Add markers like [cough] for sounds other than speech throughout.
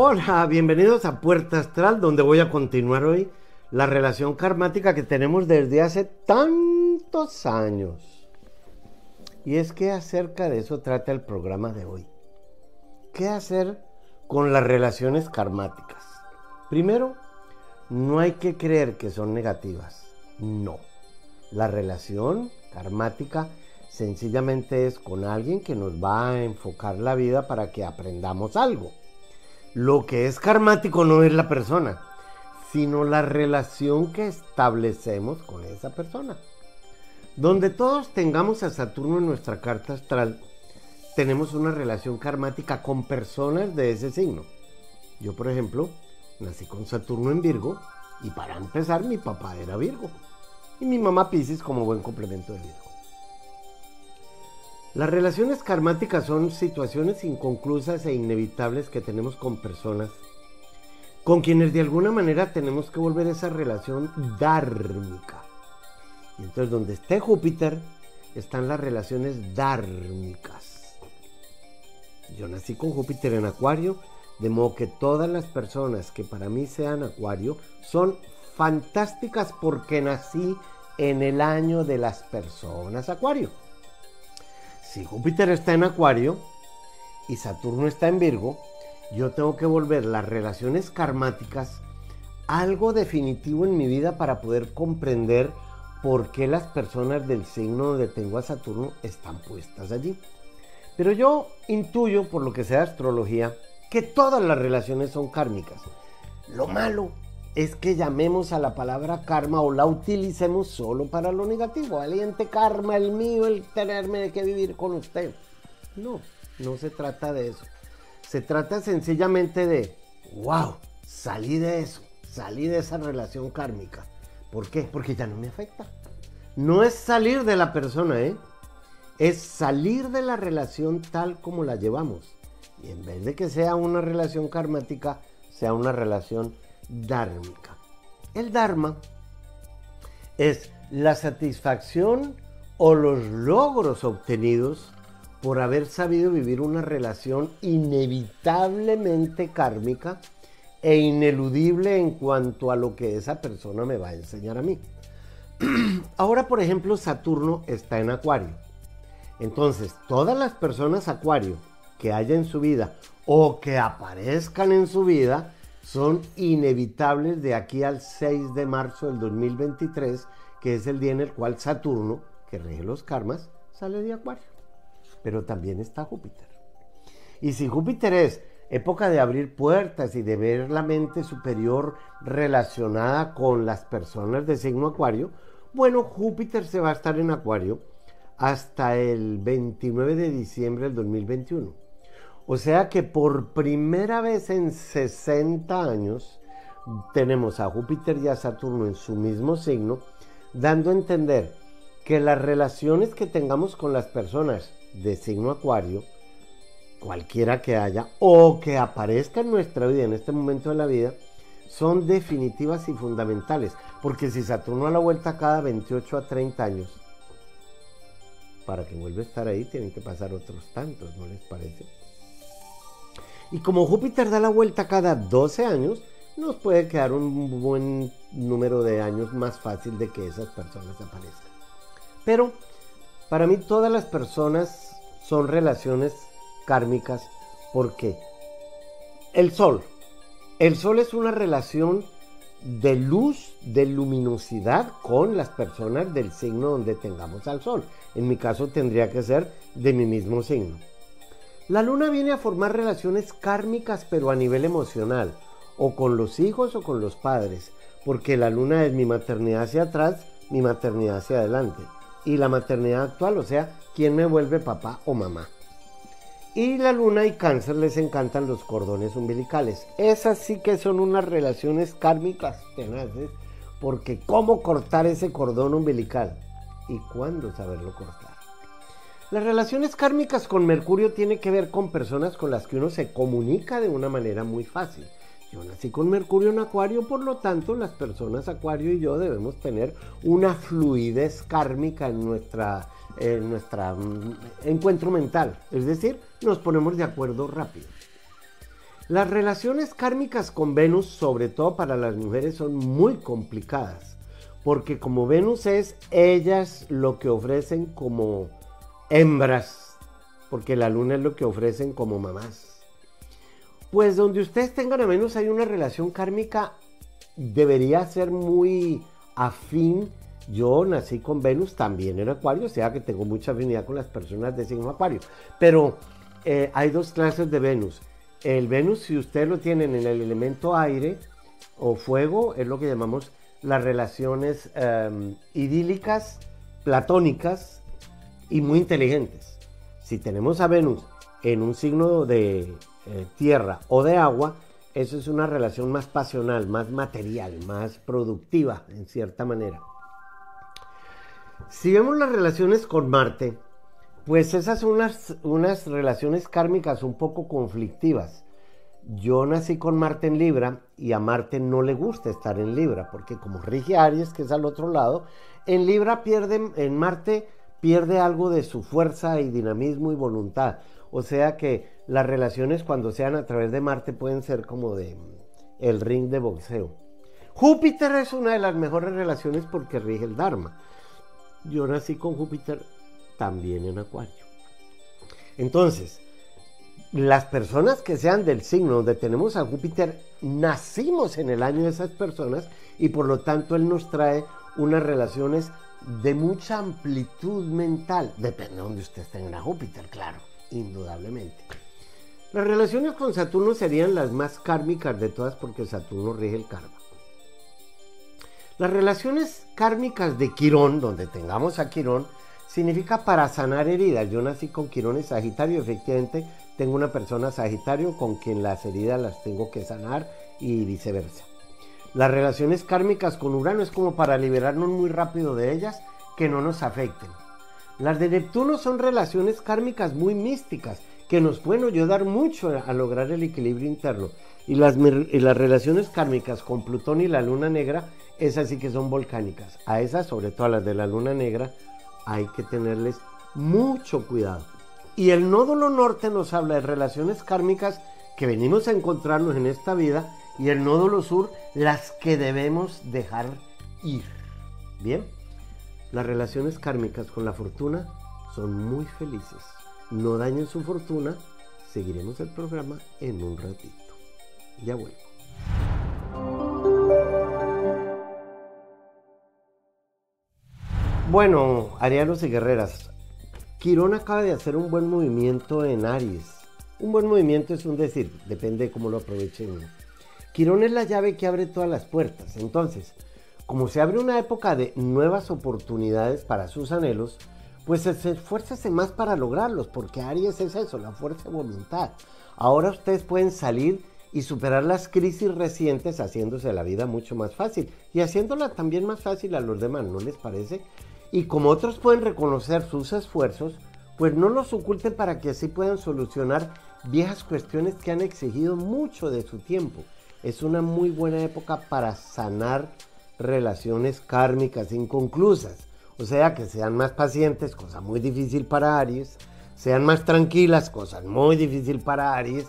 Hola, bienvenidos a Puerta Astral, donde voy a continuar hoy la relación karmática que tenemos desde hace tantos años. Y es que acerca de eso trata el programa de hoy. ¿Qué hacer con las relaciones karmáticas? Primero, no hay que creer que son negativas. No. La relación karmática sencillamente es con alguien que nos va a enfocar la vida para que aprendamos algo. Lo que es karmático no es la persona, sino la relación que establecemos con esa persona. Donde todos tengamos a Saturno en nuestra carta astral, tenemos una relación karmática con personas de ese signo. Yo, por ejemplo, nací con Saturno en Virgo y para empezar mi papá era Virgo y mi mamá Pisces como buen complemento de Virgo. Las relaciones karmáticas son situaciones inconclusas e inevitables que tenemos con personas con quienes de alguna manera tenemos que volver esa relación dármica. Y entonces donde esté Júpiter están las relaciones dármicas. Yo nací con Júpiter en Acuario, de modo que todas las personas que para mí sean Acuario son fantásticas porque nací en el año de las personas Acuario. Si Júpiter está en Acuario y Saturno está en Virgo, yo tengo que volver las relaciones karmáticas algo definitivo en mi vida para poder comprender por qué las personas del signo donde tengo a Saturno están puestas allí. Pero yo intuyo, por lo que sea astrología, que todas las relaciones son kármicas. Lo malo es que llamemos a la palabra karma o la utilicemos solo para lo negativo. Valiente karma, el mío, el tenerme que vivir con usted. No, no se trata de eso. Se trata sencillamente de, wow, salí de eso, salí de esa relación kármica. ¿Por qué? Porque ya no me afecta. No es salir de la persona, ¿eh? Es salir de la relación tal como la llevamos. Y en vez de que sea una relación karmática, sea una relación dármica. El dharma es la satisfacción o los logros obtenidos por haber sabido vivir una relación inevitablemente kármica e ineludible en cuanto a lo que esa persona me va a enseñar a mí. [clears throat] Ahora, por ejemplo, Saturno está en Acuario. Entonces, todas las personas Acuario que haya en su vida o que aparezcan en su vida son inevitables de aquí al 6 de marzo del 2023, que es el día en el cual Saturno, que rige los karmas, sale de Acuario. Pero también está Júpiter. Y si Júpiter es época de abrir puertas y de ver la mente superior relacionada con las personas de signo Acuario, bueno, Júpiter se va a estar en Acuario hasta el 29 de diciembre del 2021. O sea que por primera vez en 60 años tenemos a Júpiter y a Saturno en su mismo signo, dando a entender que las relaciones que tengamos con las personas de signo acuario, cualquiera que haya, o que aparezca en nuestra vida, en este momento de la vida, son definitivas y fundamentales. Porque si Saturno a la vuelta cada 28 a 30 años, para que vuelva a estar ahí, tienen que pasar otros tantos, ¿no les parece? Y como Júpiter da la vuelta cada 12 años, nos puede quedar un buen número de años más fácil de que esas personas aparezcan. Pero para mí todas las personas son relaciones kármicas porque el sol, el sol es una relación de luz, de luminosidad con las personas del signo donde tengamos al sol. En mi caso tendría que ser de mi mismo signo. La luna viene a formar relaciones kármicas pero a nivel emocional, o con los hijos o con los padres, porque la luna es mi maternidad hacia atrás, mi maternidad hacia adelante, y la maternidad actual, o sea, quién me vuelve papá o mamá. Y la luna y cáncer les encantan los cordones umbilicales. Esas sí que son unas relaciones kármicas tenaces, porque ¿cómo cortar ese cordón umbilical? ¿Y cuándo saberlo cortar? Las relaciones kármicas con Mercurio tienen que ver con personas con las que uno se comunica de una manera muy fácil. Yo nací con Mercurio en Acuario, por lo tanto las personas Acuario y yo debemos tener una fluidez kármica en nuestra, en mm, encuentro mental. Es decir, nos ponemos de acuerdo rápido. Las relaciones kármicas con Venus, sobre todo para las mujeres, son muy complicadas, porque como Venus es, ellas lo que ofrecen como hembras, porque la luna es lo que ofrecen como mamás. Pues donde ustedes tengan a Venus hay una relación kármica, debería ser muy afín. Yo nací con Venus también en Acuario, o sea que tengo mucha afinidad con las personas de signo Acuario. Pero eh, hay dos clases de Venus. El Venus, si usted lo tienen en el elemento aire o fuego, es lo que llamamos las relaciones em, idílicas, platónicas y muy inteligentes. Si tenemos a Venus en un signo de eh, tierra o de agua, eso es una relación más pasional, más material, más productiva, en cierta manera. Si vemos las relaciones con Marte, pues esas son unas, unas relaciones kármicas un poco conflictivas. Yo nací con Marte en Libra y a Marte no le gusta estar en Libra, porque como rige Aries, que es al otro lado, en Libra pierde, en Marte pierde algo de su fuerza y dinamismo y voluntad. O sea que las relaciones cuando sean a través de Marte pueden ser como de el ring de boxeo. Júpiter es una de las mejores relaciones porque rige el Dharma. Yo nací con Júpiter también en Acuario. Entonces, las personas que sean del signo donde tenemos a Júpiter, nacimos en el año de esas personas y por lo tanto él nos trae unas relaciones de mucha amplitud mental. Depende de donde usted tenga Júpiter, claro, indudablemente. Las relaciones con Saturno serían las más kármicas de todas porque Saturno rige el karma. Las relaciones kármicas de Quirón, donde tengamos a Quirón, significa para sanar heridas. Yo nací con Quirón y Sagitario, efectivamente tengo una persona Sagitario con quien las heridas las tengo que sanar y viceversa. Las relaciones kármicas con Urano es como para liberarnos muy rápido de ellas, que no nos afecten. Las de Neptuno son relaciones kármicas muy místicas, que nos pueden ayudar mucho a lograr el equilibrio interno. Y las, las relaciones kármicas con Plutón y la Luna Negra, esas sí que son volcánicas. A esas, sobre todo a las de la Luna Negra, hay que tenerles mucho cuidado. Y el nódulo norte nos habla de relaciones kármicas que venimos a encontrarnos en esta vida y el nódulo sur las que debemos dejar ir. Bien, las relaciones kármicas con la fortuna son muy felices. No dañen su fortuna. Seguiremos el programa en un ratito. Ya vuelvo. Bueno, arianos y guerreras, Quirón acaba de hacer un buen movimiento en Aries. Un buen movimiento es un decir, depende de cómo lo aprovechen. Quirón es la llave que abre todas las puertas. Entonces, como se abre una época de nuevas oportunidades para sus anhelos, pues esfuércese más para lograrlos, porque Aries es eso, la fuerza de voluntad. Ahora ustedes pueden salir y superar las crisis recientes haciéndose la vida mucho más fácil y haciéndola también más fácil a los demás, ¿no les parece? Y como otros pueden reconocer sus esfuerzos, pues no los oculten para que así puedan solucionar viejas cuestiones que han exigido mucho de su tiempo. Es una muy buena época para sanar relaciones kármicas inconclusas. O sea, que sean más pacientes, cosa muy difícil para Aries, sean más tranquilas, cosa muy difícil para Aries,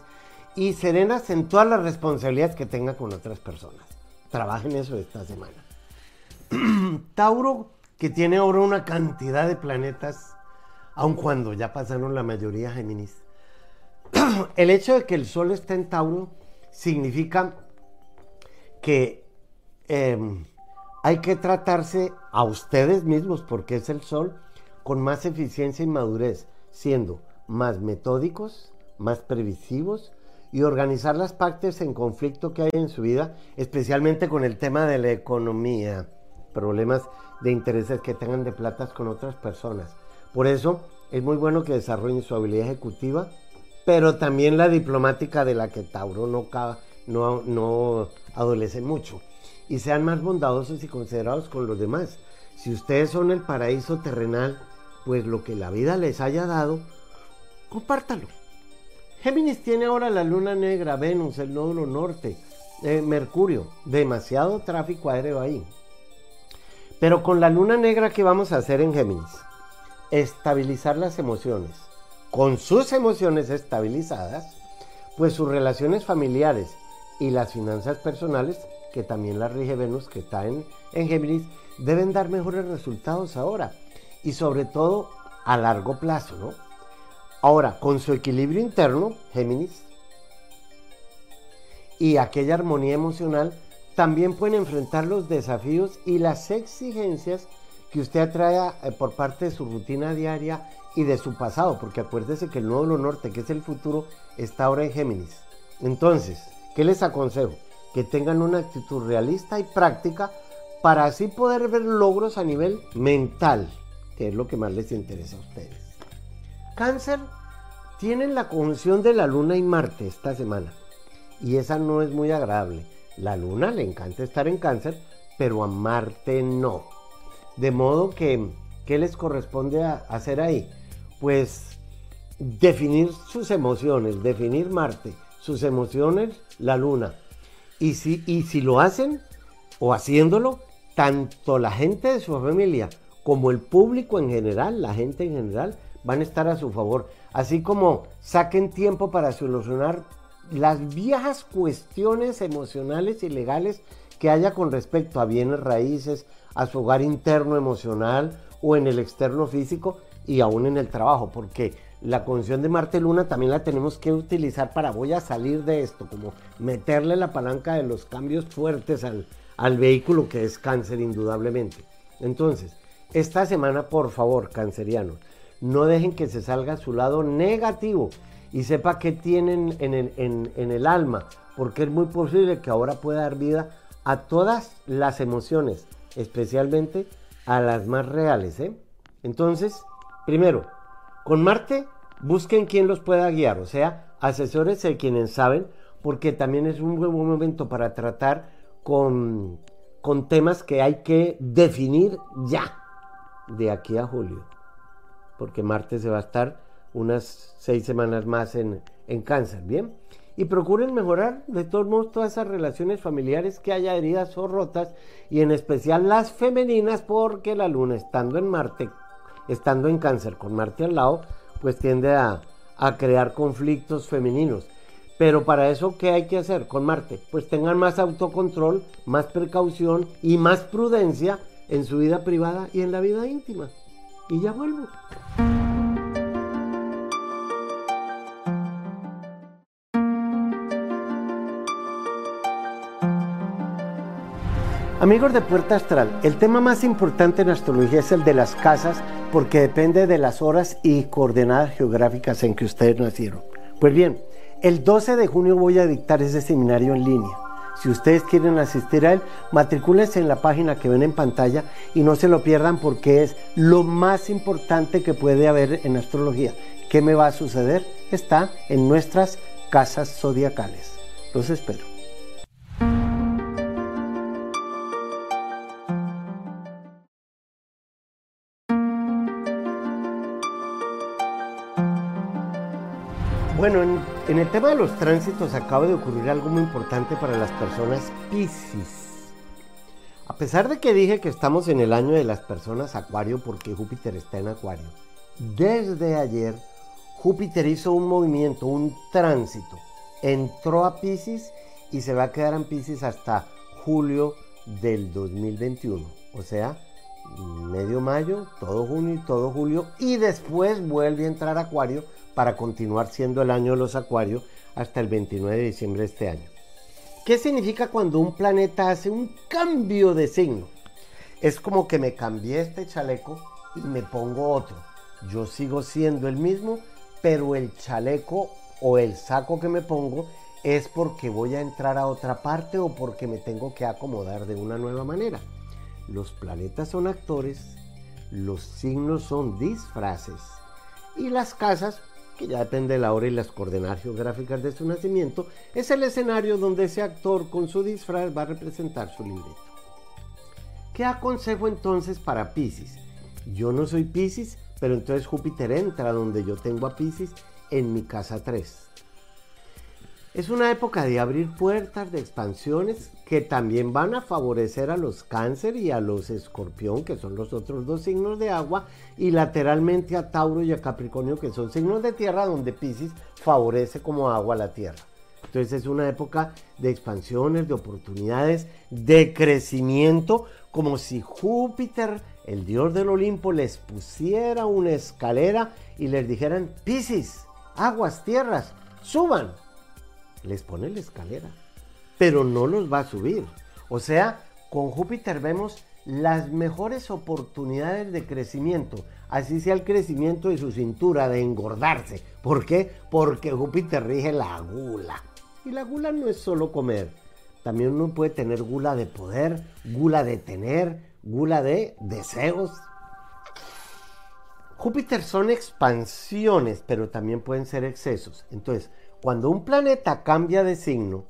y serenas en todas las responsabilidades que tengan con otras personas. Trabajen eso esta semana. [clears throat] Tauro que tiene ahora una cantidad de planetas, aun cuando ya pasaron la mayoría Géminis. [clears throat] el hecho de que el Sol esté en Tauro significa que em, hay que tratarse a ustedes mismos, porque es el Sol, con más eficiencia y madurez, siendo más metódicos, más previsivos y organizar las partes en conflicto que hay en su vida, especialmente con el tema de la economía, problemas de intereses que tengan de platas con otras personas. Por eso es muy bueno que desarrollen su habilidad ejecutiva, pero también la diplomática de la que Tauro no, no, no adolece mucho. Y sean más bondadosos y considerados con los demás. Si ustedes son el paraíso terrenal, pues lo que la vida les haya dado, compártalo. Géminis tiene ahora la luna negra, Venus, el nódulo norte, eh, Mercurio, demasiado tráfico aéreo ahí. Pero con la luna negra, ¿qué vamos a hacer en Géminis? Estabilizar las emociones. Con sus emociones estabilizadas, pues sus relaciones familiares y las finanzas personales, que también la rige Venus, que está en, en Géminis, deben dar mejores resultados ahora y sobre todo a largo plazo, ¿no? Ahora, con su equilibrio interno, Géminis, y aquella armonía emocional, también pueden enfrentar los desafíos y las exigencias que usted atrae eh, por parte de su rutina diaria y de su pasado, porque acuérdese que el nódulo norte, que es el futuro, está ahora en Géminis. Entonces, ¿qué les aconsejo? Que tengan una actitud realista y práctica para así poder ver logros a nivel mental, que es lo que más les interesa a ustedes. Cáncer, tienen la conjunción de la Luna y Marte esta semana, y esa no es muy agradable. La Luna le encanta estar en Cáncer, pero a Marte no. De modo que, ¿qué les corresponde hacer ahí? Pues definir sus emociones, definir Marte, sus emociones, la Luna. Y si, y si lo hacen, o haciéndolo, tanto la gente de su familia como el público en general, la gente en general, van a estar a su favor. Así como saquen tiempo para solucionar las viejas cuestiones emocionales y legales que haya con respecto a bienes raíces, a su hogar interno emocional o en el externo físico y aún en el trabajo, porque la condición de Marte Luna también la tenemos que utilizar para voy a salir de esto, como meterle la palanca de los cambios fuertes al, al vehículo que es cáncer indudablemente. Entonces, esta semana, por favor, cancerianos, no dejen que se salga su lado negativo y sepa qué tienen en el, en, el alma, porque es muy posible que ahora pueda dar vida a todas las emociones, especialmente a las más reales. ¿eh? Entonces, primero, con Marte, busquen quien los pueda guiar, o sea, asesores de quienes saben, porque también es un buen momento para tratar con, con temas que hay que definir ya, de aquí a julio, porque Marte se va a estar unas seis semanas más en, en cáncer, ¿bien? Y procuren mejorar de todos modos todas esas relaciones familiares que haya heridas o rotas, y en especial las femeninas, porque la luna estando en Marte, estando en cáncer con Marte al lado, pues tiende a, crear conflictos femeninos. Pero para eso, ¿qué hay que hacer con Marte? Pues tengan más autocontrol, más precaución y más prudencia en su vida privada y en la vida íntima. Y ya vuelvo. Amigos de Puerta Astral, el tema más importante en astrología es el de las casas porque depende de las horas y coordenadas geográficas en que ustedes nacieron. Pues bien, el 12 de junio voy a dictar ese seminario en línea. Si ustedes quieren asistir a él, matricúlense en la página que ven en pantalla y no se lo pierdan porque es lo más importante que puede haber en astrología. ¿Qué me va a suceder? Está en nuestras casas zodiacales. Los espero. En, el tema de los tránsitos acaba de ocurrir algo muy importante para las personas Pisces. A pesar de que dije que estamos en el año de las personas Acuario porque Júpiter está en Acuario, desde ayer Júpiter hizo un movimiento, un tránsito, entró a Pisces y se va a quedar en Pisces hasta julio del 2021. O sea, medio mayo, todo junio y todo julio, y después vuelve a entrar Acuario para continuar siendo el año de los Acuarios hasta el 29 de diciembre de este año. ¿Qué significa cuando un planeta hace un cambio de signo? Es como que me cambié este chaleco y me pongo otro. Yo sigo siendo el mismo, pero el chaleco o el saco que me pongo es porque voy a entrar a otra parte o porque me tengo que acomodar de una nueva manera. Los planetas son actores, los signos son disfraces y las casas, que ya depende de la hora y las coordenadas geográficas de su nacimiento, es el escenario donde ese actor con su disfraz va a representar su libreto. ¿Qué aconsejo entonces para Pisces? Yo no soy Pisces, pero entonces Júpiter entra donde yo tengo a Pisces en mi casa 3. Es una época de abrir puertas, de expansiones que también van a favorecer a los cáncer y a los escorpión, que son los otros dos signos de agua, y lateralmente a Tauro y a Capricornio, que son signos de tierra, donde Pisces favorece como agua la tierra. Entonces es una época de expansiones, de oportunidades, de crecimiento, como si Júpiter, el dios del Olimpo, les pusiera una escalera y les dijeran, Pisces, aguas, tierras, suban les pone la escalera, pero no los va a subir. O sea, con Júpiter vemos las mejores oportunidades de crecimiento, así sea el crecimiento de su cintura, de engordarse. ¿Por qué? Porque Júpiter rige la gula. Y la gula no es solo comer, también uno puede tener gula de poder, gula de tener, gula de deseos. Júpiter son expansiones, pero también pueden ser excesos. Entonces, cuando un planeta cambia de signo,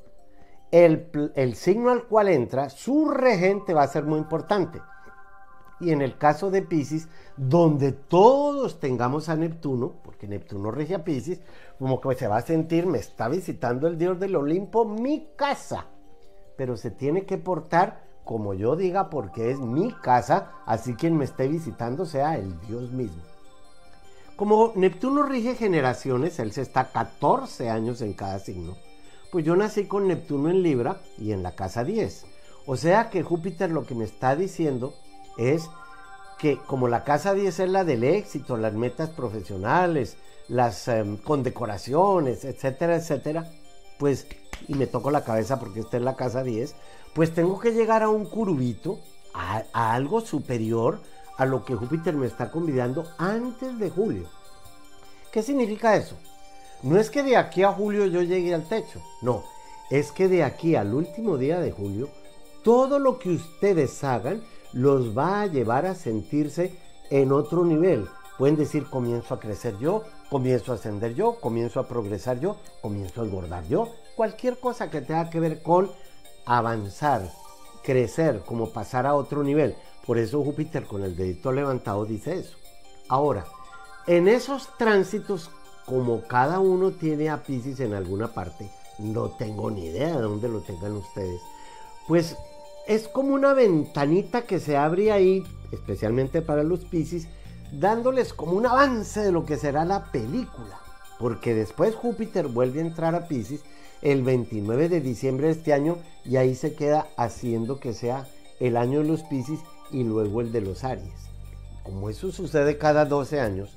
el, signo al cual entra, su regente va a ser muy importante. Y en el caso de Pisces, donde todos tengamos a Neptuno, porque Neptuno rige a Pisces, como que se va a sentir, me está visitando el dios del Olimpo, mi casa. Pero se tiene que portar como yo diga, porque es mi casa, así quien me esté visitando sea el dios mismo. Como Neptuno rige generaciones, él se está 14 años en cada signo. Pues yo nací con Neptuno en Libra y en la casa 10. O sea que Júpiter lo que me está diciendo es que como la casa 10 es la del éxito, las metas profesionales, las em, condecoraciones, etcétera, etcétera, pues, y me toco la cabeza porque esta es la casa 10, pues tengo que llegar a un curubito, a algo superior, a lo que Júpiter me está convidando antes de julio. ¿Qué significa eso? No es que de aquí a julio yo llegue al techo, no, es que de aquí al último día de julio, todo lo que ustedes hagan los va a llevar a sentirse en otro nivel. Pueden decir, comienzo a crecer yo, comienzo a ascender yo, comienzo a progresar yo, comienzo a engordar yo. Cualquier cosa que tenga que ver con avanzar, crecer, como pasar a otro nivel. Por eso Júpiter con el dedito levantado dice eso. Ahora, en esos tránsitos, como cada uno tiene a Pisces en alguna parte, no tengo ni idea de dónde lo tengan ustedes, pues es como una ventanita que se abre ahí, especialmente para los Pisces, dándoles como un avance de lo que será la película. Porque después Júpiter vuelve a entrar a Pisces el 29 de diciembre de este año y ahí se queda haciendo que sea el año de los Pisces y luego el de los Aries. Como eso sucede cada 12 años,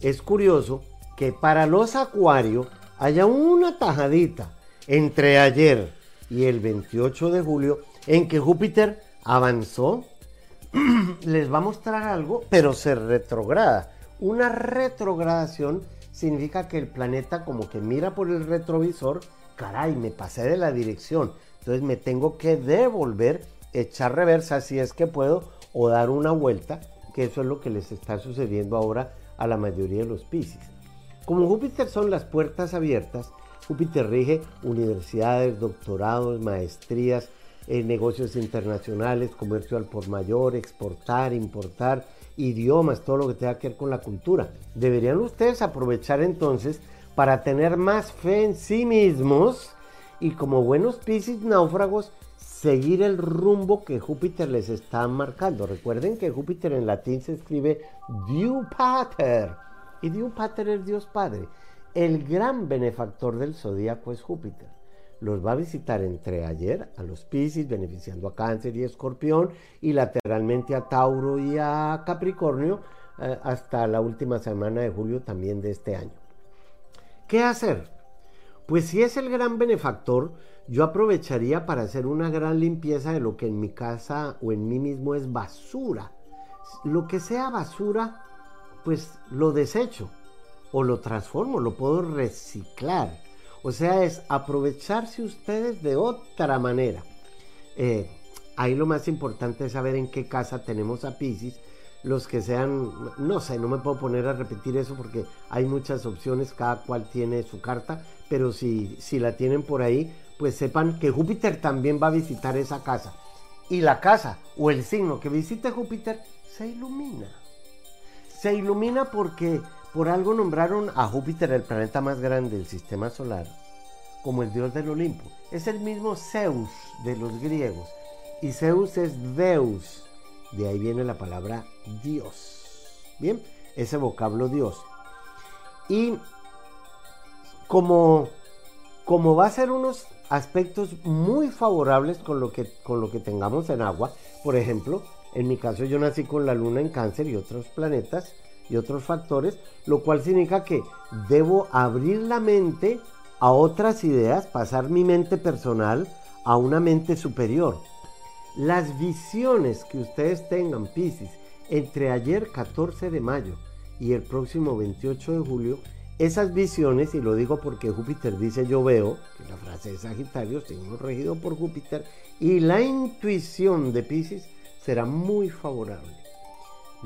es curioso que para los Acuario haya una tajadita entre ayer y el 28 de julio en que Júpiter avanzó. [clears throat] Les va a mostrar algo, pero se retrograda. Una retrogradación significa que el planeta como que mira por el retrovisor, caray, me pasé de la dirección. Entonces me tengo que devolver, echar reversa si es que puedo o dar una vuelta, que eso es lo que les está sucediendo ahora a la mayoría de los Pisces. Como Júpiter son las puertas abiertas, Júpiter rige universidades, doctorados, maestrías, eh, negocios internacionales, comercio al por mayor, exportar, importar, idiomas, todo lo que tenga que ver con la cultura. Deberían ustedes aprovechar entonces para tener más fe en sí mismos y como buenos Pisces náufragos seguir el rumbo que Júpiter les está marcando. Recuerden que Júpiter en latín se escribe Diu Pater y Diu Pater es Dios Padre. El gran benefactor del zodíaco es Júpiter. Los va a visitar entre ayer a los Pisces, beneficiando a Cáncer y Escorpión, y lateralmente a Tauro y a Capricornio eh, hasta la última semana de julio también de este año. ¿Qué hacer? Pues si es el gran benefactor, yo aprovecharía para hacer una gran limpieza de lo que en mi casa o en mí mismo es basura. Lo que sea basura, pues lo desecho o lo transformo, lo puedo reciclar. O sea, es aprovecharse ustedes de otra manera. Eh, ahí lo más importante es saber en qué casa tenemos a Pisces. Los que sean, no sé, no me puedo poner a repetir eso porque hay muchas opciones, cada cual tiene su carta, pero si, si la tienen por ahí, pues sepan que Júpiter también va a visitar esa casa. Y la casa o el signo que visite Júpiter se ilumina. Se ilumina porque por algo nombraron a Júpiter el planeta más grande del sistema solar como el dios del Olimpo. Es el mismo Zeus de los griegos. Y Zeus es Deus. De ahí viene la palabra Dios. Bien, ese vocablo Dios. Y como, como va a ser unos aspectos muy favorables con lo, que, con lo que tengamos en agua, por ejemplo, en mi caso yo nací con la luna en cáncer y otros planetas y otros factores, lo cual significa que debo abrir la mente a otras ideas, pasar mi mente personal a una mente superior. Las visiones que ustedes tengan, Pisces, entre ayer 14 de mayo y el próximo 28 de julio, esas visiones, y lo digo porque Júpiter dice yo veo, que la frase de Sagitario, signo regido por Júpiter, y la intuición de Pisces será muy favorable.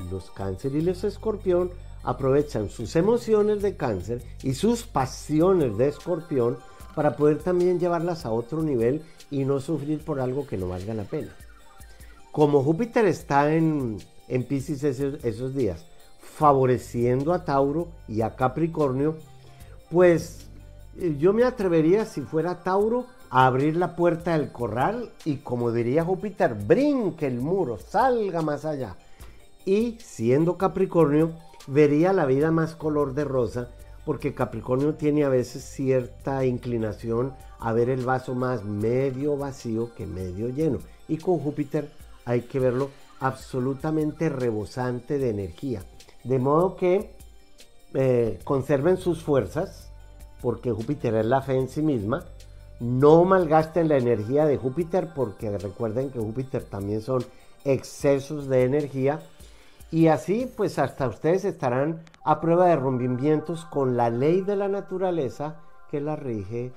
Los cáncer y los escorpión aprovechan sus emociones de cáncer y sus pasiones de escorpión para poder también llevarlas a otro nivel y no sufrir por algo que no valga la pena. Como Júpiter está en, en Pisces esos, días, favoreciendo a Tauro y a Capricornio, pues eh, yo me atrevería, si fuera Tauro, a abrir la puerta del corral y como diría Júpiter, brinque el muro, salga más allá. Y siendo Capricornio, vería la vida más color de rosa, porque Capricornio tiene a veces cierta inclinación a ver el vaso más medio vacío que medio lleno. Y con Júpiter hay que verlo absolutamente rebosante de energía. De modo que eh, conserven sus fuerzas, porque Júpiter es la fe en sí misma. No malgasten la energía de Júpiter, porque recuerden que Júpiter también son excesos de energía y así, pues hasta ustedes estarán a prueba de rompimientos con la ley de la naturaleza que la rige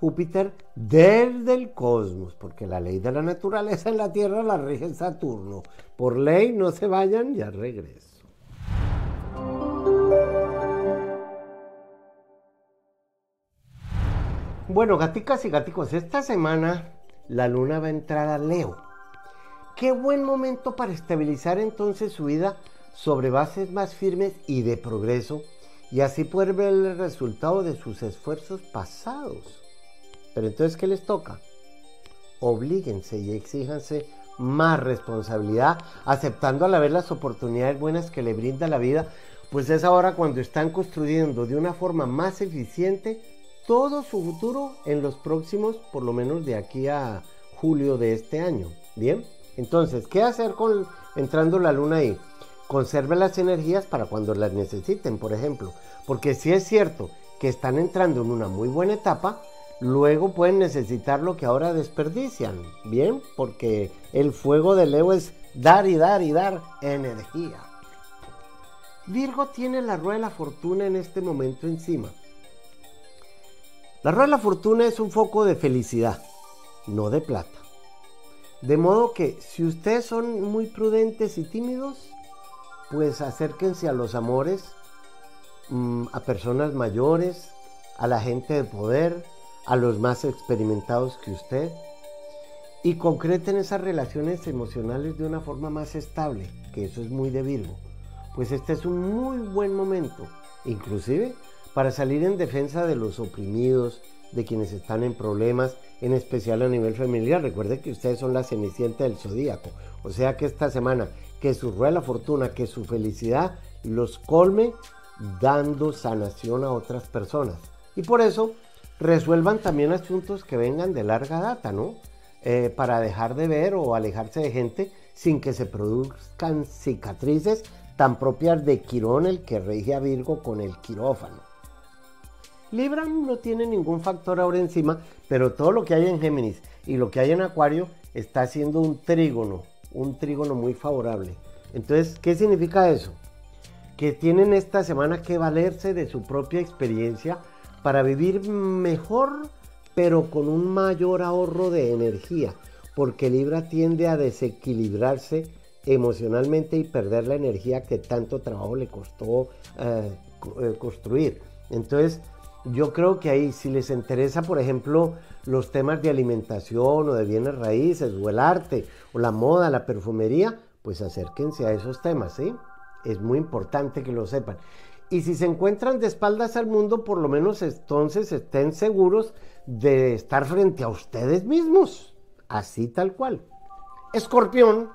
Júpiter desde el cosmos, porque la ley de la naturaleza en la Tierra la rige Saturno. Por ley, no se vayan, ya regreso. Bueno, gaticas y gaticos, esta semana la luna va a entrar a Leo. Qué buen momento para estabilizar entonces su vida sobre bases más firmes y de progreso y así poder ver el resultado de sus esfuerzos pasados. Pero entonces, ¿qué les toca? Oblíguense y exíjanse más responsabilidad, aceptando a la vez las oportunidades buenas que le brinda la vida, pues es ahora cuando están construyendo de una forma más eficiente todo su futuro en los próximos, por lo menos de aquí a julio de este año. Bien. Entonces, ¿qué hacer con entrando la luna ahí? Conserve las energías para cuando las necesiten, por ejemplo. Porque si es cierto que están entrando en una muy buena etapa, luego pueden necesitar lo que ahora desperdician. Bien, porque el fuego de Leo es dar y dar y dar energía. Virgo tiene la rueda de la fortuna en este momento encima. La rueda de la fortuna es un foco de felicidad, no de plata. De modo que si ustedes son muy prudentes y tímidos, pues acérquense a los amores, mm, a personas mayores, a la gente de poder, a los más experimentados que usted, y concreten esas relaciones emocionales de una forma más estable, que eso es muy de Virgo. Pues este es un muy buen momento, inclusive para salir en defensa de los oprimidos, de quienes están en problemas, en especial a nivel familiar. Recuerden que ustedes son la cenicienta del zodíaco. O sea que esta semana, que su rueda la fortuna, que su felicidad los colme dando sanación a otras personas. Y por eso resuelvan también asuntos que vengan de larga data, ¿no? Eh, para dejar de ver o alejarse de gente sin que se produzcan cicatrices tan propias de Quirón, el que rige a Virgo con el quirófano. Libra no tiene ningún factor ahora encima, pero todo lo que hay en Géminis y lo que hay en Acuario está haciendo un trígono, un trígono muy favorable. Entonces, ¿qué significa eso? Que tienen esta semana que valerse de su propia experiencia para vivir mejor, pero con un mayor ahorro de energía, porque Libra tiende a desequilibrarse emocionalmente y perder la energía que tanto trabajo le costó eh, eh, construir. Entonces, yo creo que ahí, si les interesa, por ejemplo, los temas de alimentación o de bienes raíces, o el arte, o la moda, la perfumería, pues acérquense a esos temas, ¿sí? Es muy importante que lo sepan. Y si se encuentran de espaldas al mundo, por lo menos entonces estén seguros de estar frente a ustedes mismos, así tal cual. Escorpión,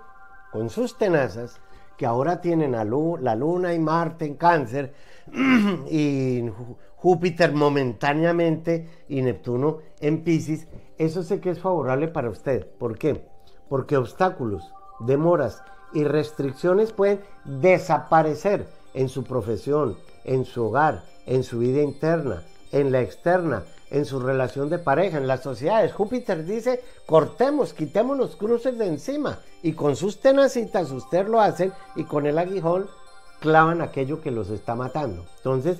con sus tenazas, que ahora tienen a la Luna y Marte en cáncer, [clears throat] y Júpiter momentáneamente y Neptuno en Pisces, eso sé que es favorable para usted. ¿Por qué? Porque obstáculos, demoras y restricciones pueden desaparecer en su profesión, en su hogar, en su vida interna, en la externa, en su relación de pareja, en las sociedades. Júpiter dice, cortemos, quitémonos cruces de encima. Y con sus tenacitas usted lo hace y con el aguijón clavan aquello que los está matando. Entonces,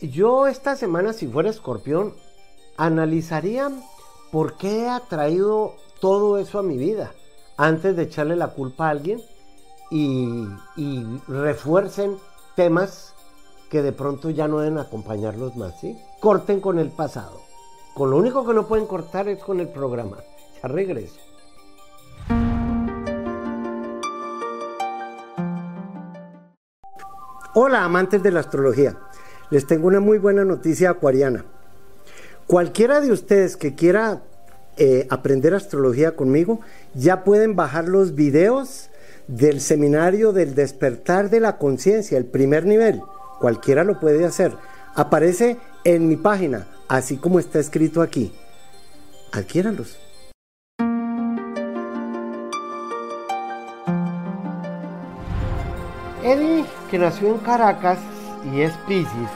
yo esta semana, si fuera escorpión, analizaría por qué ha traído todo eso a mi vida antes de echarle la culpa a alguien y, refuercen temas que de pronto ya no deben acompañarlos más, ¿sí? Corten con el pasado. Con lo único que no pueden cortar es con el programa. Ya regreso. Hola amantes de la astrología, les tengo una muy buena noticia acuariana. Cualquiera de ustedes que quiera eh, aprender astrología conmigo, ya pueden bajar los videos del seminario del despertar de la conciencia, el primer nivel. Cualquiera lo puede hacer. Aparece en mi página, así como está escrito aquí. Adquiéranlos. Eddie, que nació en Caracas y es Pisces,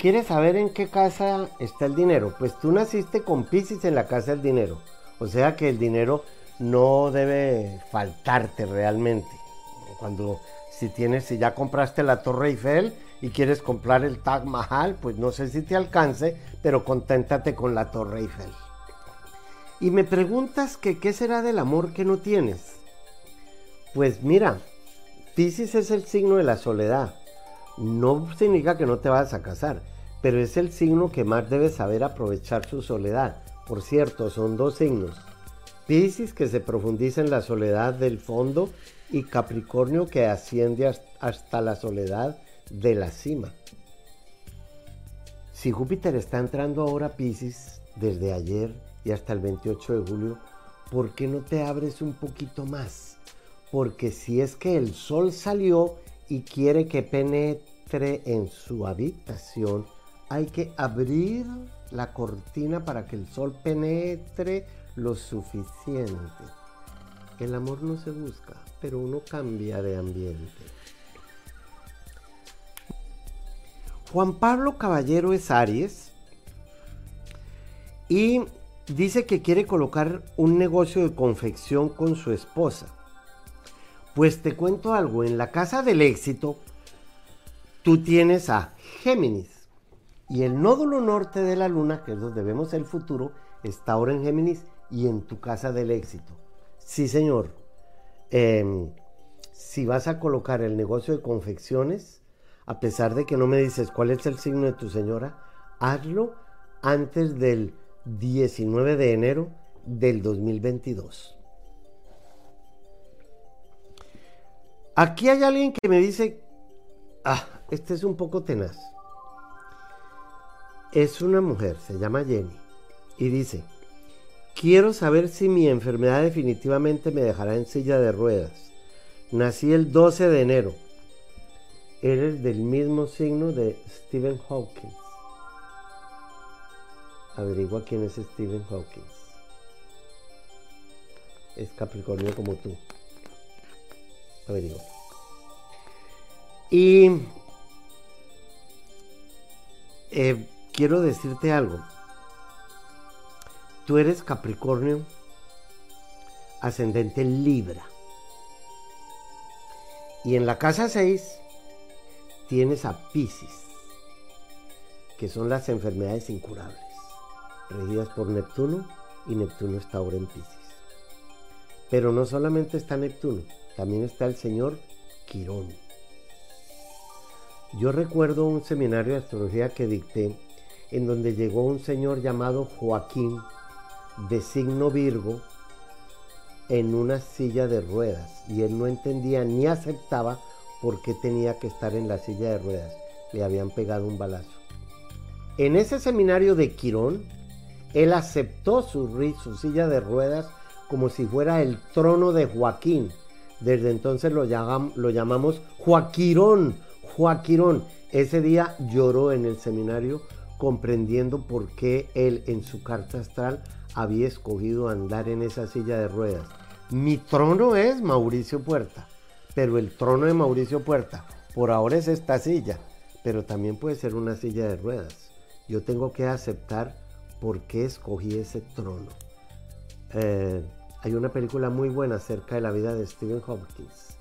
¿quieres saber en qué casa está el dinero? Pues tú naciste con Pisces en la casa del dinero. O sea que el dinero no debe faltarte realmente. Cuando si tienes, si ya compraste la Torre Eiffel y quieres comprar el Taj Mahal, pues no sé si te alcance, pero conténtate con la Torre Eiffel. Y me preguntas que qué será del amor que no tienes. Pues mira, Pisces es el signo de la soledad. No significa que no te vas a casar, pero es el signo que más debe saber aprovechar su soledad. Por cierto, son dos signos. Pisces que se profundiza en la soledad del fondo y Capricornio que asciende hasta la soledad de la cima. Si Júpiter está entrando ahora a Pisces desde ayer y hasta el 28 de julio, ¿por qué no te abres un poquito más? porque si es que el sol salió y quiere que penetre en su habitación, hay que abrir la cortina para que el sol penetre lo suficiente. El amor no se busca, pero uno cambia de ambiente. Juan Pablo Caballero es Aries y dice que quiere colocar un negocio de confección con su esposa. Pues te cuento algo, en la casa del éxito tú tienes a Géminis y el nódulo norte de la luna, que es donde vemos el futuro, está ahora en Géminis y en tu casa del éxito. Sí, señor. Em, si vas a colocar el negocio de confecciones, a pesar de que no me dices cuál es el signo de tu señora, hazlo antes del 19 de enero del 2022. Aquí hay alguien que me dice, ah, este es un poco tenaz. Es una mujer, se llama Jenny, y dice, quiero saber si mi enfermedad definitivamente me dejará en silla de ruedas. Nací el 12 de enero. Eres del mismo signo de Stephen Hawking. Averigua quién es Stephen Hawking. Es Capricornio como tú. Averigua. Y eh, quiero decirte algo. Tú eres Capricornio, ascendente Libra. Y en la casa 6 tienes a Pisces, que son las enfermedades incurables, regidas por Neptuno, y Neptuno está ahora en Pisces. Pero no solamente está Neptuno, también está el señor Quirón. Yo recuerdo un seminario de astrología que dicté en donde llegó un señor llamado Joaquín de signo Virgo en una silla de ruedas y él no entendía ni aceptaba por qué tenía que estar en la silla de ruedas. Le habían pegado un balazo. En ese seminario de Quirón, él aceptó su, su silla de ruedas como si fuera el trono de Joaquín. Desde entonces lo, lo llamamos Joaquirón, Joaquirón. Ese día lloró en el seminario comprendiendo por qué él en su carta astral había escogido andar en esa silla de ruedas. Mi trono es Mauricio Puerta, pero el trono de Mauricio Puerta por ahora es esta silla, pero también puede ser una silla de ruedas. Yo tengo que aceptar por qué escogí ese trono. Eh, hay una película muy buena acerca de la vida de Stephen Hopkins.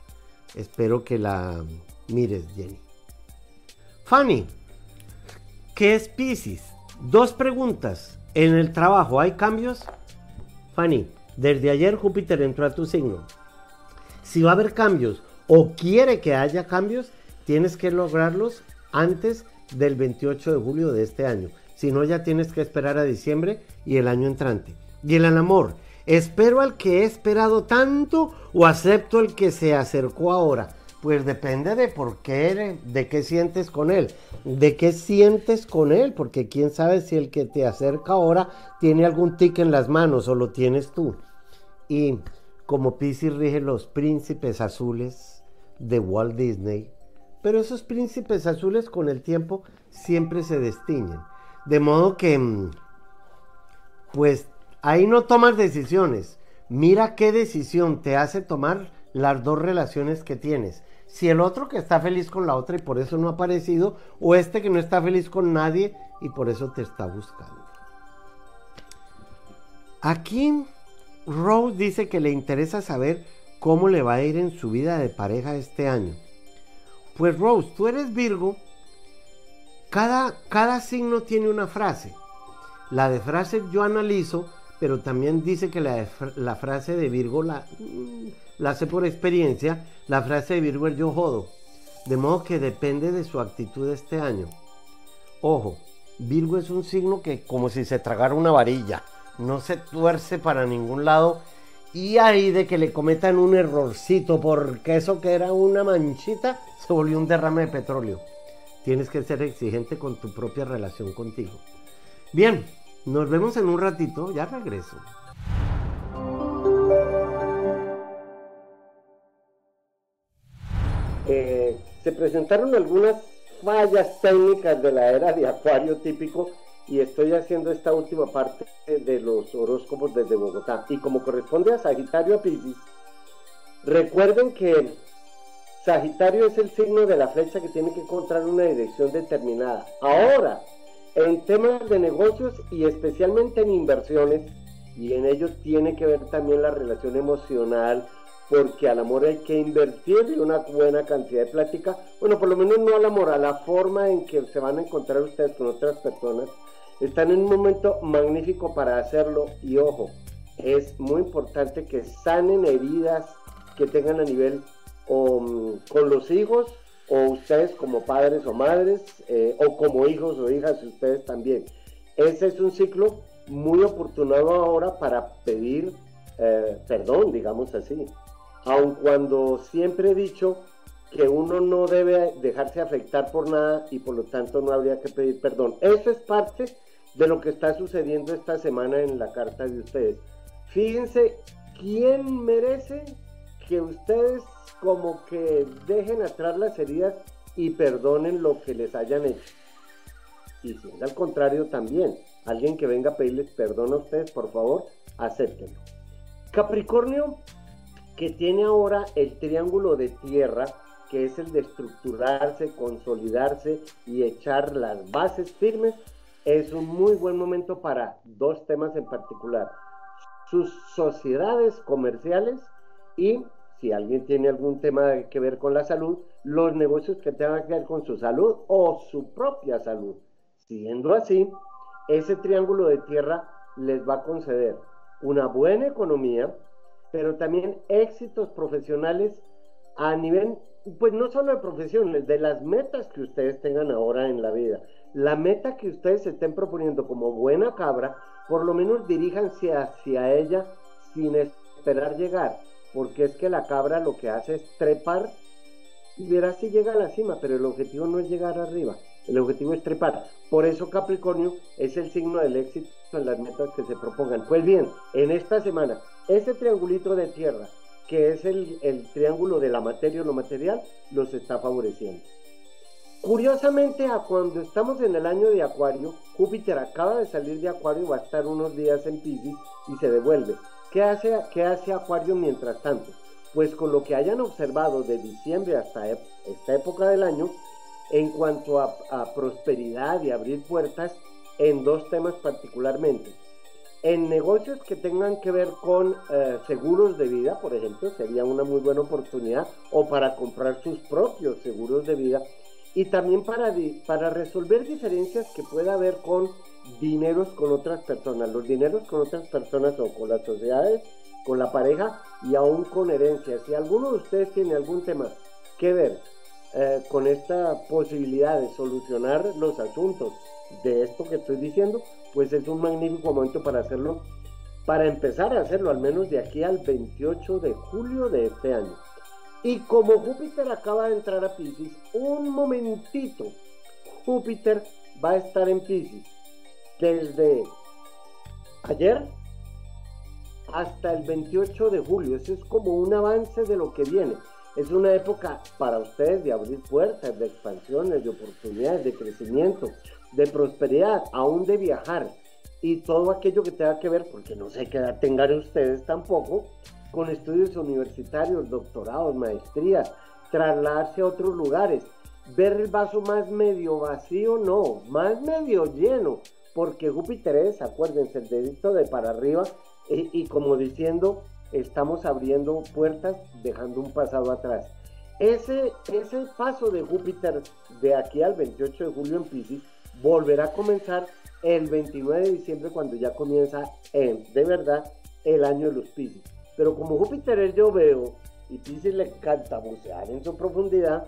Espero que la mires, Jenny. Fanny, ¿qué es Pisces? Dos preguntas. En el trabajo, ¿hay cambios? Fanny, desde ayer Júpiter entró a tu signo. Si va a haber cambios o quiere que haya cambios, tienes que lograrlos antes del 28 de julio de este año. Si no, ya tienes que esperar a diciembre y el año entrante. Y el amor, ¿espero al que he esperado tanto o acepto el que se acercó ahora? Pues depende de por qué, de qué sientes con él, de qué sientes con él, porque quién sabe si el que te acerca ahora tiene algún tic en las manos o lo tienes tú. Y como Pisces rige los príncipes azules de Walt Disney, pero esos príncipes azules con el tiempo siempre se destiñen. De modo que, mm, pues ahí no tomas decisiones. Mira qué decisión te hace tomar las dos relaciones que tienes. Si el otro que está feliz con la otra y por eso no ha aparecido, o este que no está feliz con nadie y por eso te está buscando. Aquí Rose dice que le interesa saber cómo le va a ir en su vida de pareja este año. Pues Rose, tú eres Virgo cada, cada signo tiene una frase. La de frase yo analizo, pero también dice que la, la frase de Virgo la, mm, la hace por experiencia. La frase de Virgo es yo jodo. De modo que depende de su actitud este año. Ojo, Virgo es un signo que como si se tragara una varilla. No se tuerce para ningún lado. Y ahí de que le cometan un errorcito porque eso que era una manchita se volvió un derrame de petróleo. Tienes que ser exigente con tu propia relación contigo. Bien, nos vemos en un ratito, ya regreso. Eh, se presentaron algunas fallas técnicas de la era de Acuario típico y estoy haciendo esta última parte de los horóscopos desde Bogotá. Y como corresponde a Sagitario a Pisces, recuerden que Sagitario es el signo de la flecha que tiene que encontrar una dirección determinada. Ahora, en temas de negocios y especialmente en inversiones, y en ello tiene que ver también la relación emocional, porque al amor hay que invertirle una buena cantidad de plática, bueno, por lo menos no al amor, a la forma en que se van a encontrar ustedes con otras personas, están en un momento magnífico para hacerlo y ojo, es muy importante que sanen heridas que tengan a nivel o mm, con los hijos, o ustedes como padres o madres, eh, o como hijos o hijas, ustedes también. Ese es un ciclo muy oportunado ahora para pedir eh, perdón, digamos así. Aun cuando siempre he dicho que uno no debe dejarse afectar por nada y por lo tanto no habría que pedir perdón. Eso es parte de lo que está sucediendo esta semana en la carta de ustedes. Fíjense quién merece que ustedes como que dejen atrás las heridas y perdonen lo que les hayan hecho. Y si es al contrario también, alguien que venga a pedirles perdón a ustedes, por favor, acéptenlo. Capricornio, que tiene ahora el triángulo de tierra, que es el de estructurarse, consolidarse y echar las bases firmes, es un muy buen momento para dos temas en particular. Sus sociedades comerciales y si alguien tiene algún tema que ver con la salud, los negocios que tengan que ver con su salud o su propia salud. Siendo así, ese triángulo de tierra les va a conceder una buena economía, pero también éxitos profesionales a nivel, pues no solo de profesiones, de las metas que ustedes tengan ahora en la vida. La meta que ustedes estén proponiendo como buena cabra, por lo menos diríjanse hacia ella sin esperar llegar porque es que la cabra lo que hace es trepar y verás si llega a la cima, pero el objetivo no es llegar arriba, El objetivo es trepar. Por eso Capricornio es el signo del éxito en las metas que se propongan. Pues bien, en esta semana, ese triangulito de tierra, que es el, el triángulo de la materia o lo material, los está favoreciendo. Curiosamente, a cuando estamos en el año de Acuario, Júpiter acaba de salir de Acuario, va a estar unos días en Pisces y se devuelve. ¿Qué hace, qué hace Acuario mientras tanto? Pues con lo que hayan observado de diciembre hasta esta época del año, en cuanto a, prosperidad y abrir puertas en dos temas particularmente. En negocios que tengan que ver con eh, seguros de vida, por ejemplo, sería una muy buena oportunidad, o para comprar sus propios seguros de vida, y también para, para resolver diferencias que pueda haber con dineros con otras personas. Los dineros con otras personas o con las sociedades, con la pareja y aún con herencias. Si alguno de ustedes tiene algún tema que ver eh, con esta posibilidad de solucionar los asuntos de esto que estoy diciendo, pues es un magnífico momento para hacerlo, para empezar a hacerlo al menos de aquí al 28 de julio de este año. Y como Júpiter acaba de entrar a Pisces, un momentito, Júpiter va a estar en Pisces desde ayer hasta el 28 de julio. Eso es como un avance de lo que viene. Es una época para ustedes de abrir puertas, de expansiones, de oportunidades, de crecimiento, de prosperidad, aún de viajar y todo aquello que tenga que ver, porque no sé qué edad tengan ustedes tampoco, con estudios universitarios, doctorados, maestrías, trasladarse a otros lugares, ver el vaso más medio vacío, no, más medio lleno, porque Júpiter es, acuérdense, el dedito de para arriba y como diciendo, estamos abriendo puertas dejando un pasado atrás. Ese, ese paso de Júpiter de aquí al 28 de julio en Pisces volverá a comenzar el 29 de diciembre cuando ya comienza de verdad el año de los Pisces. Pero como Júpiter es yo veo y Pisces le encanta bucear en su profundidad,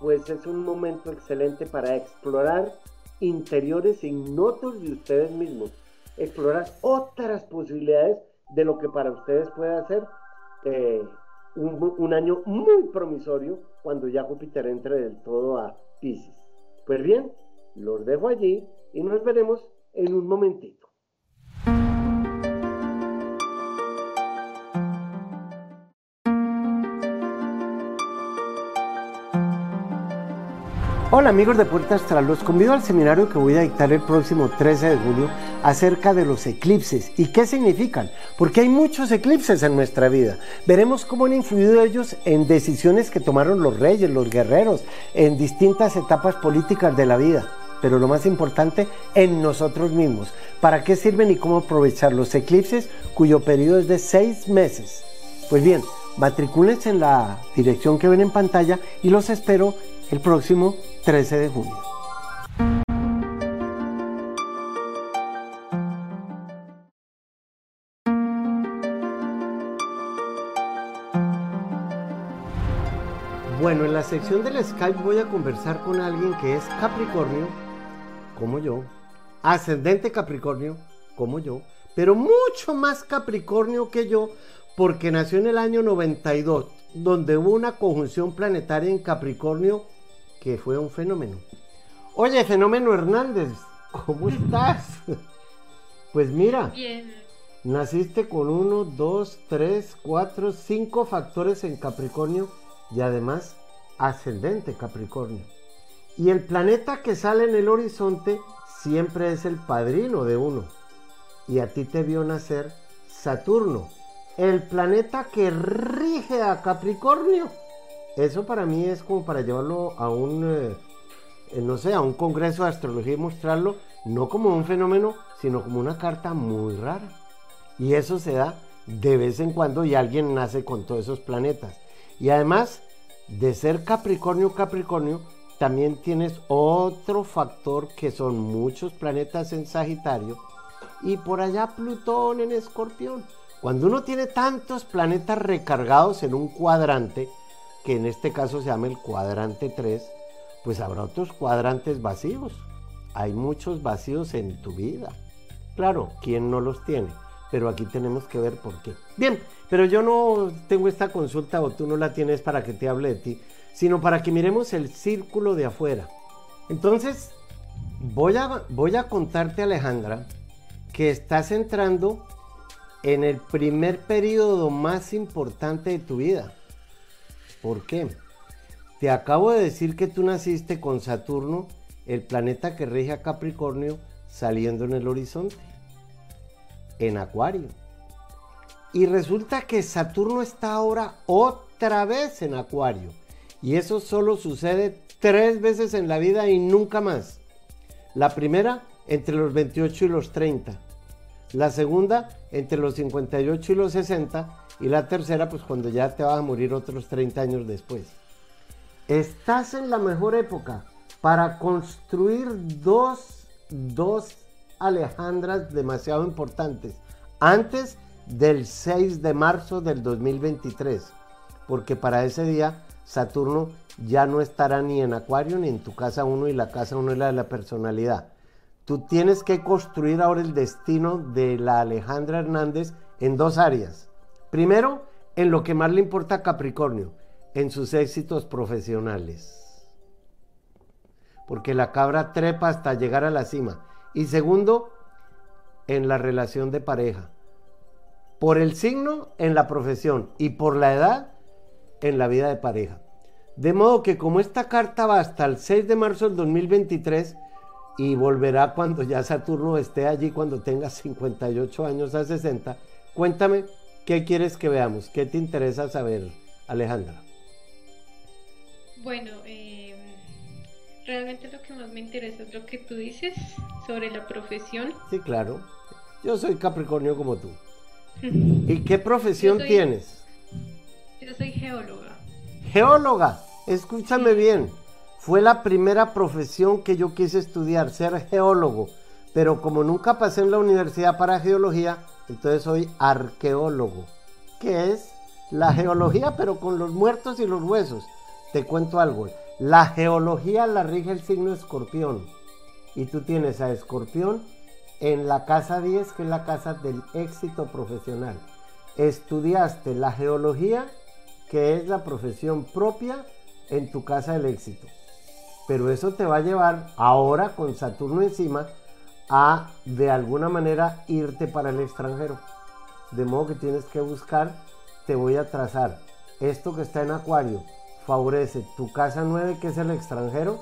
pues es un momento excelente para explorar interiores ignotos de ustedes mismos, explorar otras posibilidades de lo que para ustedes puede hacer eh, un, año muy promisorio cuando ya Júpiter entre del todo a Pisces. Pues bien, los dejo allí y nos veremos en un momentito. Hola amigos de Puerta Astral, los convido al seminario que voy a dictar el próximo 13 de julio acerca de los eclipses y qué significan, porque hay muchos eclipses en nuestra vida. Veremos cómo han influido ellos en decisiones que tomaron los reyes, los guerreros, en distintas etapas políticas de la vida, pero lo más importante, en nosotros mismos. ¿Para qué sirven y cómo aprovechar los eclipses cuyo periodo es de seis meses? Pues bien, matricúlense en la dirección que ven en pantalla y los espero el próximo 13 de junio. Bueno, en la sección del Skype voy a conversar con alguien que es Capricornio, como yo, ascendente Capricornio, como yo, pero mucho más Capricornio que yo, porque nació en el año 92, donde hubo una conjunción planetaria en Capricornio que fue un fenómeno. Oye, fenómeno Hernández, ¿cómo estás? [laughs] pues mira, naciste con uno, dos, tres, cuatro, cinco factores en Capricornio y además ascendente Capricornio. Y el planeta que sale en el horizonte siempre es el padrino de uno. Y a ti te vio nacer Saturno, el planeta que rige a Capricornio. Eso para mí es como para llevarlo a un, eh, eh, no sé, a un congreso de astrología y mostrarlo, no como un fenómeno, sino como una carta muy rara. Y eso se da de vez en cuando y alguien nace con todos esos planetas. Y además de ser Capricornio, Capricornio, también tienes otro factor que son muchos planetas en Sagitario y por allá Plutón en Escorpión. Cuando uno tiene tantos planetas recargados en un cuadrante, que en este caso se llama el cuadrante 3, pues habrá otros cuadrantes vacíos. Hay muchos vacíos en tu vida. Claro, ¿quién no los tiene? Pero aquí tenemos que ver por qué. Bien, pero yo no tengo esta consulta o tú no la tienes para que te hable de ti, sino para que miremos el círculo de afuera. Entonces, Voy a, voy a contarte, Alejandra, que estás entrando en el primer periodo más importante de tu vida. ¿Por qué? Te acabo de decir que tú naciste con Saturno, el planeta que rige a Capricornio, saliendo en el horizonte, en Acuario. Y resulta que Saturno está ahora otra vez en Acuario. Y eso solo sucede tres veces en la vida y nunca más. La primera entre los 28 y los 30. La segunda entre los 58 y los 60. Y la tercera pues cuando ya te vas a morir otros 30 años después. Estás en la mejor época para construir dos, dos Alejandras demasiado importantes. Antes del 6 de marzo del 2023. Porque para ese día Saturno ya no estará ni en Acuario ni en tu casa 1 y la casa 1 es la de la personalidad. Tú tienes que construir ahora el destino de la Alejandra Hernández en dos áreas. Primero, en lo que más le importa a Capricornio, en sus éxitos profesionales. Porque la cabra trepa hasta llegar a la cima. Y segundo, en la relación de pareja. Por el signo, en la profesión. Y por la edad, en la vida de pareja. De modo que como esta carta va hasta el 6 de marzo del 2023 y volverá cuando ya Saturno esté allí, cuando tenga 58 años a 60, cuéntame qué quieres que veamos, qué te interesa saber, Alejandra. Bueno, eh, realmente lo que más me interesa es lo que tú dices sobre la profesión. Sí, claro. Yo soy Capricornio como tú. [laughs] ¿Y qué profesión tienes? Yo soy geóloga. Geóloga, escúchame bien. Fue la primera profesión que yo quise estudiar, ser geólogo. Pero como nunca pasé en la universidad para geología, entonces soy arqueólogo. ¿Qué es? La geología, pero con los muertos y los huesos. Te cuento algo. La geología la rige el signo escorpión. Y tú tienes a escorpión en la casa 10, que es la casa del éxito profesional. Estudiaste la geología que es la profesión propia en tu casa del éxito. Pero eso te va a llevar ahora con Saturno encima a de alguna manera irte para el extranjero. De modo que tienes que buscar, te voy a trazar. Esto que está en Acuario favorece tu casa 9 que es el extranjero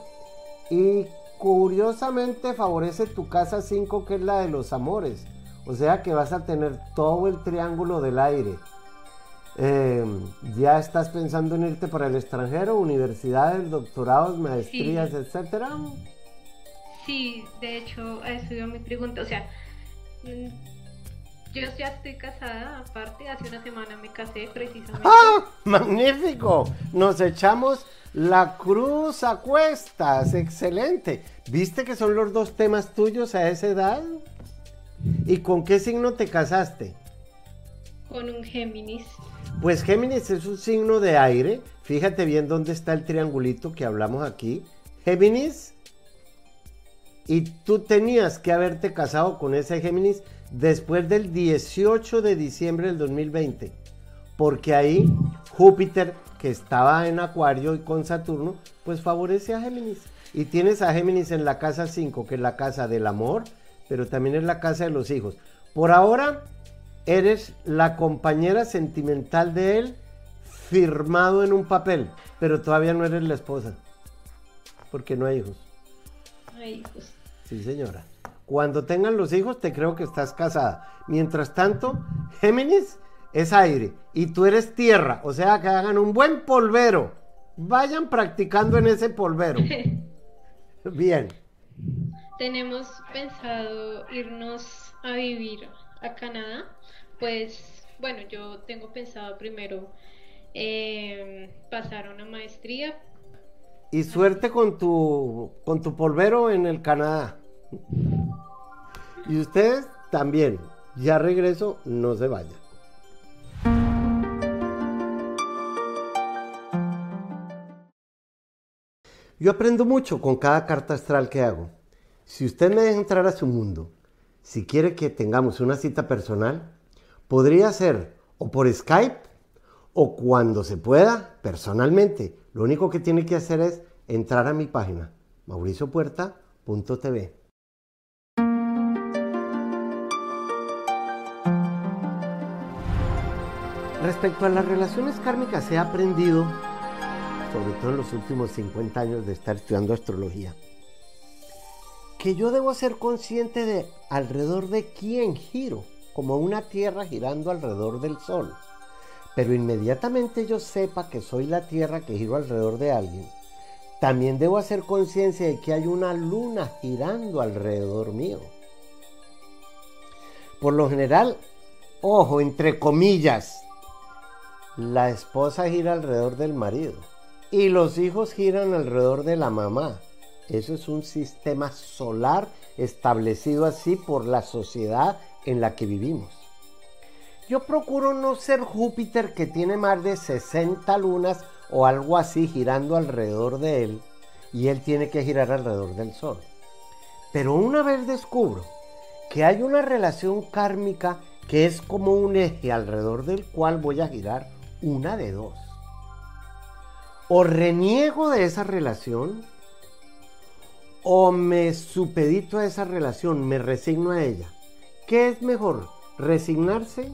y curiosamente favorece tu casa 5 que es la de los amores. O sea que vas a tener todo el triángulo del aire Em, ¿Ya estás pensando en irte para el extranjero, universidades, doctorados, maestrías, etcétera? Sí, de hecho, eso iba mi pregunta. O sea, mm, yo ya estoy casada, aparte, hace una semana me casé precisamente. ¡Ah! ¡Magnífico! Nos echamos la cruz a cuestas, excelente. ¿Viste que son los dos temas tuyos a esa edad? ¿Y con qué signo te casaste? Con un Géminis. Pues Géminis es un signo de aire. Fíjate bien dónde está el triangulito que hablamos aquí. Géminis. Y tú tenías que haberte casado con ese Géminis después del 18 de diciembre del 2020. Porque ahí Júpiter, que estaba en Acuario y con Saturno, pues favorece a Géminis. Y tienes a Géminis en la casa 5, que es la casa del amor, pero también es la casa de los hijos. Por ahora, eres la compañera sentimental de él firmado en un papel, pero todavía no eres la esposa, porque no hay hijos. No hay hijos. Sí, señora. Cuando tengan los hijos, te creo que estás casada. Mientras tanto, Géminis es aire y tú eres tierra, o sea que hagan un buen polvero. Vayan practicando en ese polvero. [laughs] Bien. Tenemos pensado irnos a vivir a Canadá pues bueno, yo tengo pensado primero eh, pasar a una maestría. Y suerte con tu, con tu polvero en el Canadá. Y ustedes también. Ya regreso, no se vayan. Yo aprendo mucho con cada carta astral que hago. Si usted me deja entrar a su mundo, si quiere que tengamos una cita personal, Podría ser o por Skype o cuando se pueda personalmente. Lo único que tiene que hacer es entrar a mi página mauriciopuerta.com Respecto a las relaciones kármicas he aprendido, sobre todo en los últimos 50 años de estar estudiando astrología, que yo debo ser consciente de alrededor de quién giro, como una tierra girando alrededor del sol. Pero inmediatamente yo sepa que soy la tierra que giro alrededor de alguien, también debo hacer conciencia de que hay una luna girando alrededor mío. Por lo general, ojo, entre comillas, la esposa gira alrededor del marido y los hijos giran alrededor de la mamá. Eso es un sistema solar establecido así por la sociedad en la que vivimos. Yo procuro no ser Júpiter que tiene más de 60 lunas o algo así girando alrededor de él y él tiene que girar alrededor del Sol. Pero una vez descubro que hay una relación kármica que es como un eje alrededor del cual voy a girar una de dos. O reniego de esa relación o me supedito a esa relación, me resigno a ella. ¿Qué es mejor? ¿Resignarse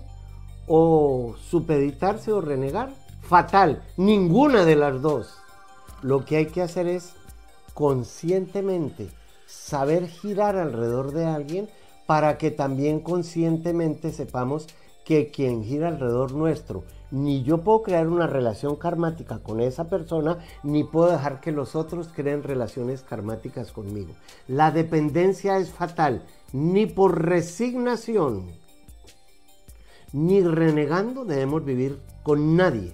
o supeditarse o renegar? Fatal, ninguna de las dos. Lo que hay que hacer es conscientemente saber girar alrededor de alguien para que también conscientemente sepamos que quien gira alrededor nuestro ni yo puedo crear una relación karmática con esa persona, ni puedo dejar que los otros creen relaciones karmáticas conmigo. La dependencia es fatal, ni por resignación, ni renegando debemos vivir con nadie,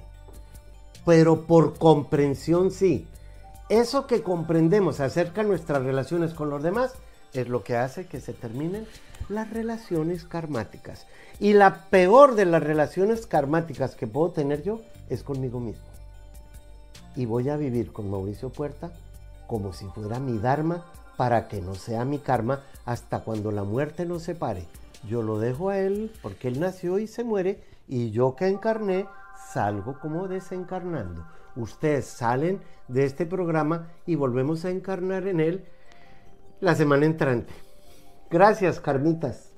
pero por comprensión sí. Eso que comprendemos acerca de nuestras relaciones con los demás es lo que hace que se terminen las relaciones karmáticas. Y la peor de las relaciones karmáticas que puedo tener yo es conmigo mismo. Y voy a vivir con Mauricio Puerta como si fuera mi Dharma para que no sea mi karma hasta cuando la muerte nos separe. Yo lo dejo a él porque él nació y se muere y yo que encarné salgo como desencarnando. Ustedes salen de este programa y volvemos a encarnar en él la semana entrante. Gracias, Carmitas.